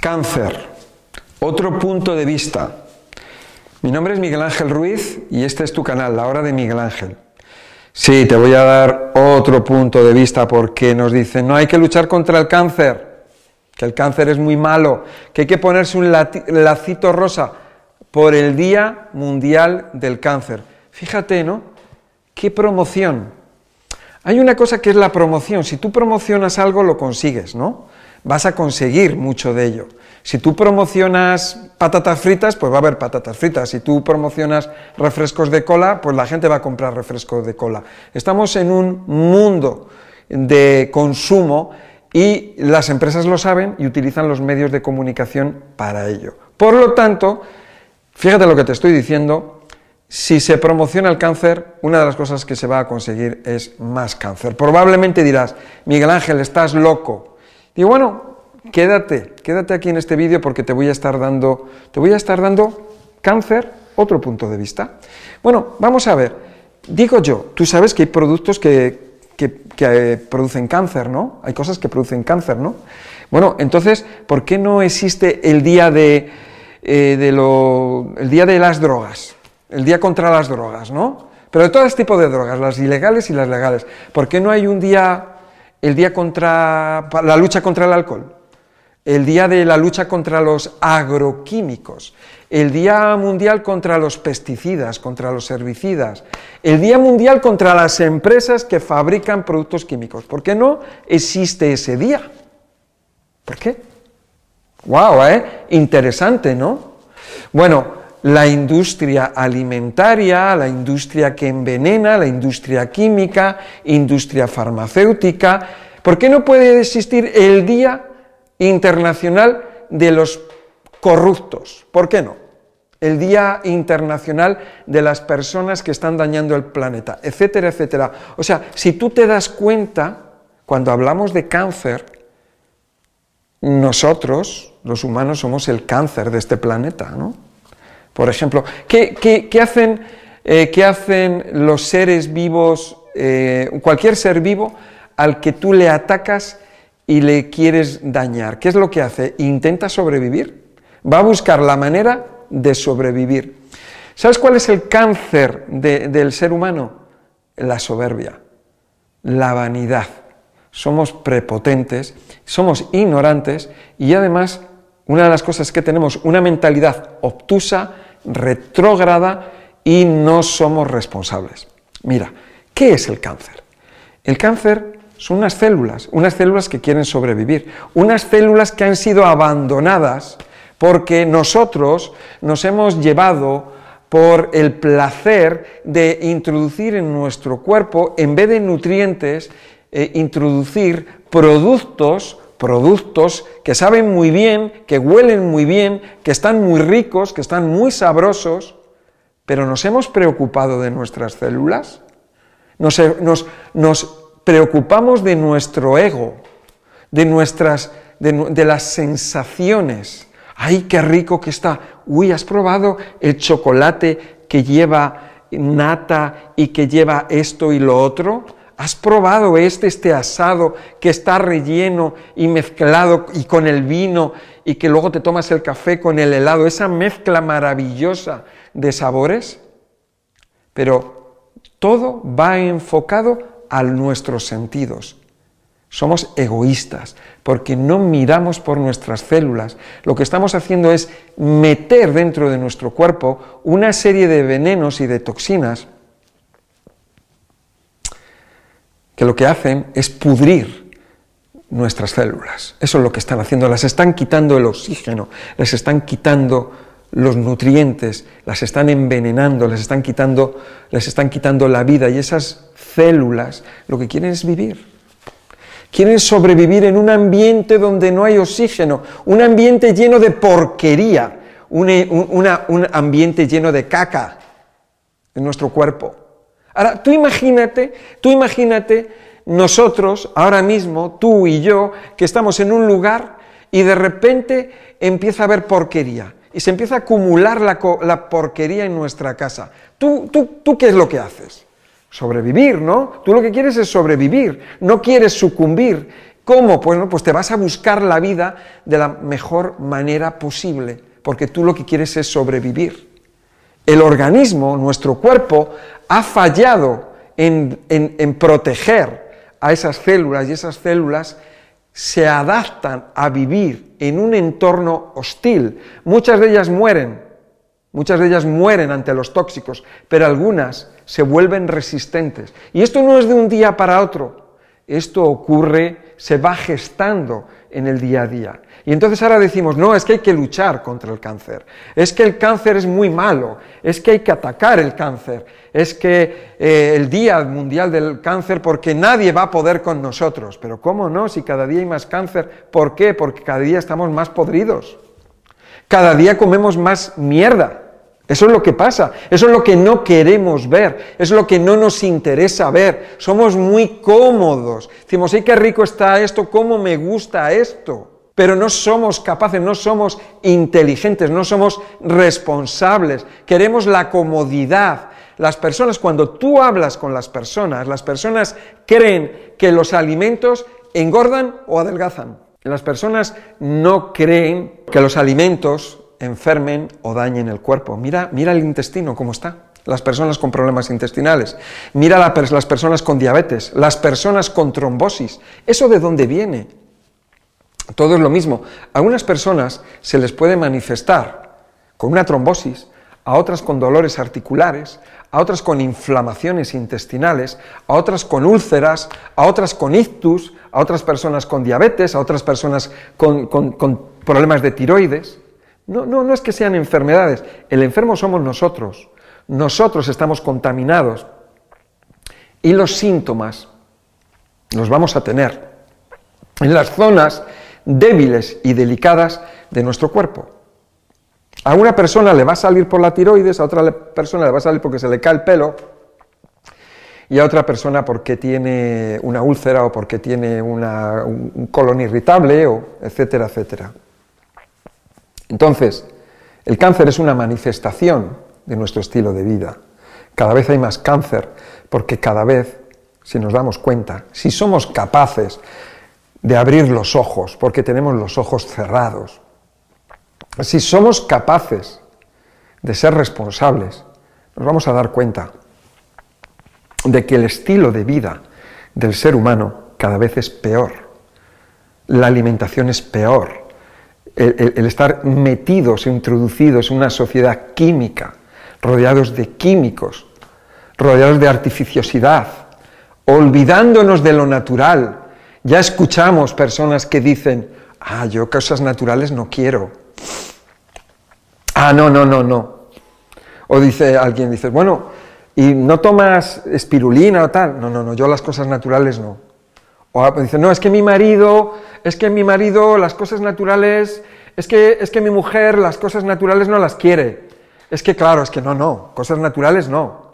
Cáncer. Otro punto de vista. Mi nombre es Miguel Ángel Ruiz y este es tu canal, La Hora de Miguel Ángel. Sí, te voy a dar otro punto de vista porque nos dicen, no hay que luchar contra el cáncer, que el cáncer es muy malo, que hay que ponerse un lacito rosa por el Día Mundial del Cáncer. Fíjate, ¿no? ¿Qué promoción? Hay una cosa que es la promoción. Si tú promocionas algo, lo consigues, ¿no? Vas a conseguir mucho de ello. Si tú promocionas patatas fritas, pues va a haber patatas fritas. Si tú promocionas refrescos de cola, pues la gente va a comprar refrescos de cola. Estamos en un mundo de consumo y las empresas lo saben y utilizan los medios de comunicación para ello. Por lo tanto, fíjate lo que te estoy diciendo, si se promociona el cáncer, una de las cosas que se va a conseguir es más cáncer. Probablemente dirás, Miguel Ángel, estás loco. Y bueno, quédate, quédate aquí en este vídeo porque te voy a estar dando, te voy a estar dando cáncer, otro punto de vista. Bueno, vamos a ver. Digo yo, tú sabes que hay productos que, eh, producen cáncer, ¿no? Hay cosas que producen cáncer, ¿no? Bueno, entonces, ¿por qué no existe el día de, eh, de lo, el día de las drogas? El día contra las drogas, ¿no? Pero de todo este tipo de drogas, las ilegales y las legales. ¿Por qué no hay un día el día contra la lucha contra el alcohol, el día de la lucha contra los agroquímicos, el día mundial contra los pesticidas, contra los herbicidas, el día mundial contra las empresas que fabrican productos químicos. ¿Por qué no existe ese día? ¿Por qué? ¡Wow! ¿eh? Interesante, ¿no? Bueno, la industria alimentaria, la industria que envenena, la industria química, industria farmacéutica. ¿Por qué no puede existir el Día Internacional de los Corruptos? ¿Por qué no? El Día Internacional de las Personas que están dañando el planeta, etcétera, etcétera. O sea, si tú te das cuenta, cuando hablamos de cáncer, nosotros, los humanos, somos el cáncer de este planeta, ¿no? Por ejemplo, ¿qué, hacen, eh, hacen, los seres vivos, eh, cualquier ser vivo al que tú le atacas y le quieres dañar? ¿Qué es lo que hace? Intenta sobrevivir. Va a buscar la manera de sobrevivir. ¿Sabes cuál es el cáncer del ser humano? La soberbia, la vanidad. Somos prepotentes, somos ignorantes y además una de las cosas que tenemos, una mentalidad obtusa, retrógrada y no somos responsables. Mira, ¿qué es el cáncer? El cáncer son unas células, unas células que quieren sobrevivir, unas células que han sido abandonadas porque nosotros nos hemos llevado por el placer de introducir en nuestro cuerpo, en vez de nutrientes, eh, introducir productos productos que saben muy bien, que huelen muy bien, que están muy ricos, que están muy sabrosos, pero nos hemos preocupado de nuestras células, nos, preocupamos de nuestro ego, de, nuestras, de, las sensaciones. ¡Ay, qué rico que está! Uy, ¿has probado el chocolate que lleva nata y que lleva esto y lo otro? ¿Has probado este, este asado que está relleno y mezclado y con el vino y que luego te tomas el café con el helado? Esa mezcla maravillosa de sabores. Pero todo va enfocado a nuestros sentidos. Somos egoístas porque no miramos por nuestras células. Lo que estamos haciendo es meter dentro de nuestro cuerpo una serie de venenos y de toxinas que lo que hacen es pudrir nuestras células. Eso es lo que están haciendo. Las están quitando el oxígeno, les están quitando los nutrientes, las están envenenando, les están quitando, les están quitando la vida y esas células lo que quieren es vivir. Quieren sobrevivir en un ambiente donde no hay oxígeno, un ambiente lleno de porquería, un, un ambiente lleno de caca en nuestro cuerpo. Ahora, tú imagínate, tú imagínate nosotros, ahora mismo, tú y yo, que estamos en un lugar y de repente empieza a haber porquería y se empieza a acumular la, porquería en nuestra casa. ¿Tú, tú, ¿Tú qué es lo que haces? Sobrevivir, ¿no? Tú lo que quieres es sobrevivir, no quieres sucumbir ¿Cómo? Pues, pues te vas a buscar la vida de la mejor manera posible, porque tú lo que quieres es sobrevivir. El organismo, nuestro cuerpo, ha fallado en, proteger a esas células y esas células se adaptan a vivir en un entorno hostil. Muchas de ellas mueren, muchas de ellas mueren ante los tóxicos, pero algunas se vuelven resistentes. Y esto no es de un día para otro, esto ocurre, se va gestando en el día a día. Y entonces ahora decimos, no, es que hay que luchar contra el cáncer, es que el cáncer es muy malo, es que hay que atacar el cáncer, es que eh, el Día Mundial del Cáncer, porque nadie va a poder con nosotros. Pero ¿cómo no? Si cada día hay más cáncer, ¿por qué? Porque cada día estamos más podridos, cada día comemos más mierda. Eso es lo que pasa, eso es lo que no queremos ver, es lo que no nos interesa ver. Somos muy cómodos. Decimos, ¡ay, qué rico está esto! ¿Cómo me gusta esto? Pero no somos capaces, no somos inteligentes, no somos responsables. Queremos la comodidad. Las personas, cuando tú hablas con las personas, las personas creen que los alimentos engordan o adelgazan. Las personas no creen que los alimentos enfermen o dañen el cuerpo. Mira, mira el intestino cómo está. Las personas con problemas intestinales. Mira las personas con diabetes, las personas con trombosis. ¿Eso de dónde viene? Todo es lo mismo. A algunas personas se les puede manifestar con una trombosis, a otras con dolores articulares, a otras con inflamaciones intestinales, a otras con úlceras, a otras con ictus, a otras personas con diabetes, a otras personas con problemas de tiroides. No, no, no es que sean enfermedades, el enfermo somos nosotros. Nosotros estamos contaminados y los síntomas los vamos a tener en las zonas débiles y delicadas de nuestro cuerpo. A una persona le va a salir por la tiroides, a otra persona le va a salir porque se le cae el pelo, y a otra persona porque tiene una úlcera o porque tiene un colon irritable, o etcétera, etcétera. Entonces, el cáncer es una manifestación de nuestro estilo de vida. Cada vez hay más cáncer porque cada vez, si nos damos cuenta, si somos capaces de abrir los ojos porque tenemos los ojos cerrados, si somos capaces de ser responsables, nos vamos a dar cuenta de que el estilo de vida del ser humano cada vez es peor. La alimentación es peor, el, estar metidos, introducidos en una sociedad química, rodeados de químicos, rodeados de artificiosidad, olvidándonos de lo natural. Ya escuchamos personas que dicen, ah, yo cosas naturales no quiero. Ah, no, no, no, no. O dice alguien, dice, bueno, ¿y no tomas espirulina o tal? No, no, no, yo las cosas naturales no. O dice, no, es que mi marido es que mi marido las cosas naturales, es que, es que mi mujer las cosas naturales no las quiere. Es que claro, es que no, no, cosas naturales no.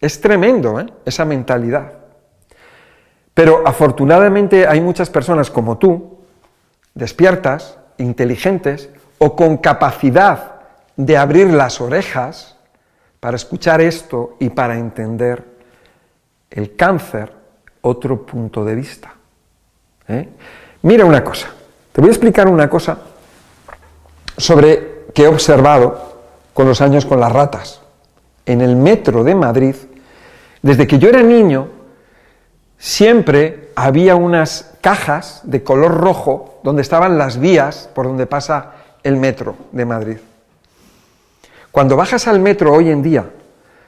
Es tremendo ¿eh? esa mentalidad. Pero afortunadamente hay muchas personas como tú, despiertas, inteligentes o con capacidad de abrir las orejas para escuchar esto y para entender el cáncer, otro punto de vista. ¿eh? Mira una cosa, te voy a explicar una cosa sobre que he observado con los años con las ratas. En el metro de Madrid, desde que yo era niño, siempre había unas cajas de color rojo donde estaban las vías por donde pasa el metro de Madrid. Cuando bajas al metro hoy en día,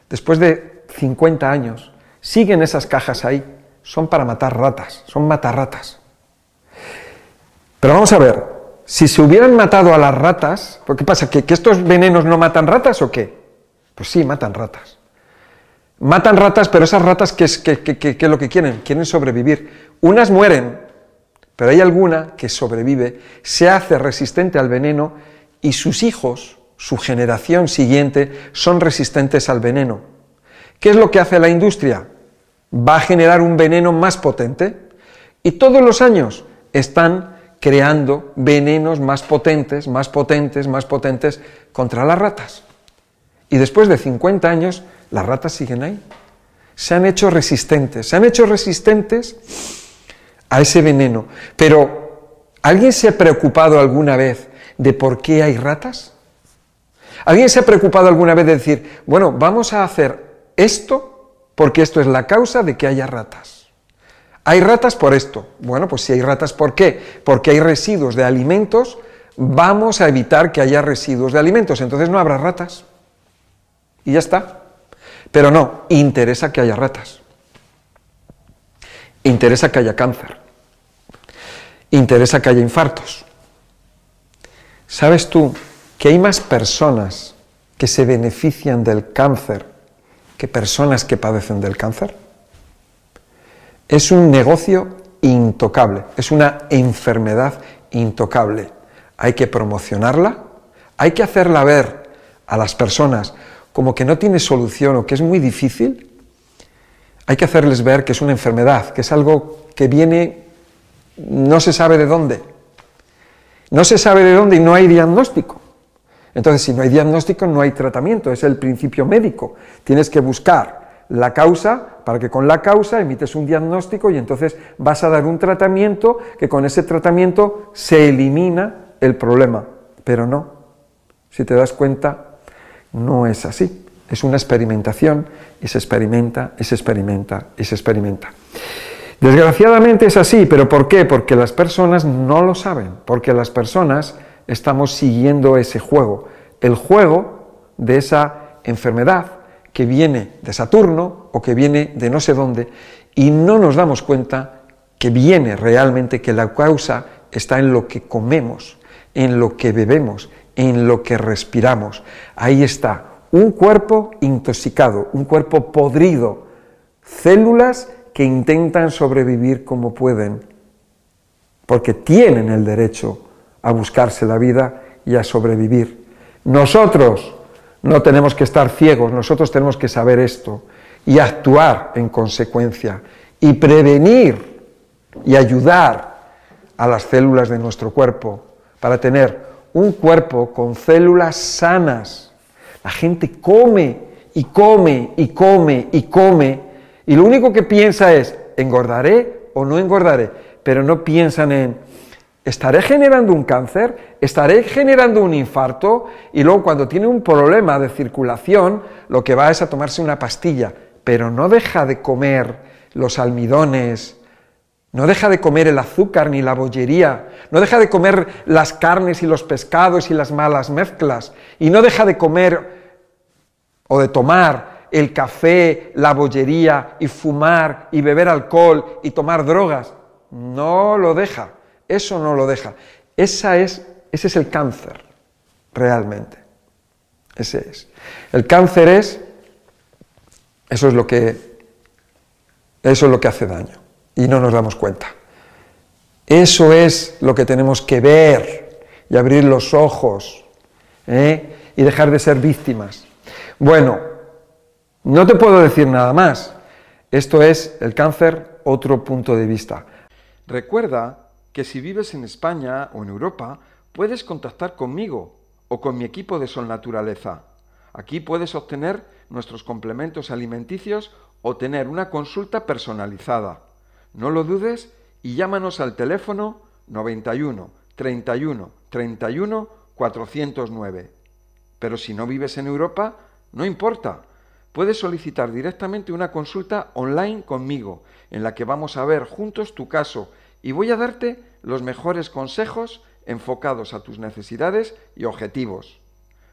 después de 50 años, siguen esas cajas ahí. Son para matar ratas, son matarratas. Pero vamos a ver, si se hubieran matado a las ratas, ¿qué pasa? ¿Que, estos venenos no matan ratas o qué? Pues sí, matan ratas. Matan ratas, pero esas ratas, ¿qué es, es lo que quieren? Quieren sobrevivir. Unas mueren, pero hay alguna que sobrevive, se hace resistente al veneno y sus hijos, su generación siguiente, son resistentes al veneno. ¿Qué es lo que hace la industria? Va a generar un veneno más potente y todos los años están creando venenos más potentes, más potentes, más potentes contra las ratas. Y después de 50 años, las ratas siguen ahí. Se han hecho resistentes. Se han hecho resistentes a ese veneno. Pero, ¿alguien se ha preocupado alguna vez de por qué hay ratas? ¿Alguien se ha preocupado alguna vez de decir, bueno, vamos a hacer esto porque esto es la causa de que haya ratas? ¿Hay ratas por esto? Bueno, pues si hay ratas, ¿por qué? Porque hay residuos de alimentos, vamos a evitar que haya residuos de alimentos, entonces no habrá ratas. Y ya está. Pero no, interesa que haya ratas. Interesa que haya cáncer. Interesa que haya infartos. ¿Sabes tú que hay más personas que se benefician del cáncer que personas que padecen del cáncer? Es un negocio intocable, es una enfermedad intocable. Hay que promocionarla, hay que hacerla ver a las personas como que no tiene solución o que es muy difícil, hay que hacerles ver que es una enfermedad, que es algo que viene, no se sabe de dónde. No se sabe de dónde y no hay diagnóstico. Entonces, si no hay diagnóstico, no hay tratamiento, es el principio médico. Tienes que buscar la causa para que con la causa emites un diagnóstico y entonces vas a dar un tratamiento que con ese tratamiento se elimina el problema. Pero no, si te das cuenta, no es así. Es una experimentación y se experimenta y se experimenta y se experimenta. Desgraciadamente es así, pero ¿por qué? Porque las personas no lo saben, porque las personas estamos siguiendo ese juego, el juego de esa enfermedad que viene de Saturno o que viene de no sé dónde y no nos damos cuenta que viene realmente, que la causa está en lo que comemos, en lo que bebemos, en lo que respiramos. Ahí está, un cuerpo intoxicado, un cuerpo podrido, células que intentan sobrevivir como pueden, porque tienen el derecho a buscarse la vida y a sobrevivir. Nosotros no tenemos que estar ciegos, nosotros tenemos que saber esto y actuar en consecuencia y prevenir y ayudar a las células de nuestro cuerpo para tener un cuerpo con células sanas. La gente come y come y come y come y lo único que piensa es, ¿engordaré o no engordaré? Pero no piensan en, ¿estaré generando un cáncer? ¿Estaré generando un infarto? Y luego cuando tiene un problema de circulación, lo que va es a tomarse una pastilla, pero no deja de comer los almidones, no deja de comer el azúcar ni la bollería, no deja de comer las carnes y los pescados y las malas mezclas, y no deja de comer o de tomar el café, la bollería y fumar y beber alcohol y tomar drogas. No lo deja, eso no lo deja. Esa es, ese es el cáncer, realmente. Ese es. El cáncer es, eso es lo que, eso es lo que hace daño y no nos damos cuenta. Eso es lo que tenemos que ver y abrir los ojos ¿eh? y dejar de ser víctimas. Bueno, no te puedo decir nada más. Esto es el cáncer, otro punto de vista. Recuerda que si vives en España o en Europa, puedes contactar conmigo o con mi equipo de Sol Naturaleza. Aquí puedes obtener nuestros complementos alimenticios o tener una consulta personalizada. No lo dudes y llámanos al teléfono 91 31 31 409. Pero si no vives en Europa, no importa. Puedes solicitar directamente una consulta online conmigo, en la que vamos a ver juntos tu caso y voy a darte los mejores consejos enfocados a tus necesidades y objetivos.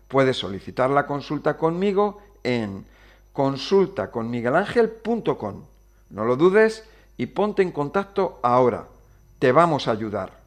Puedes solicitar la consulta conmigo en consultaconmiguelangel.com. No lo dudes y ponte en contacto ahora. Te vamos a ayudar.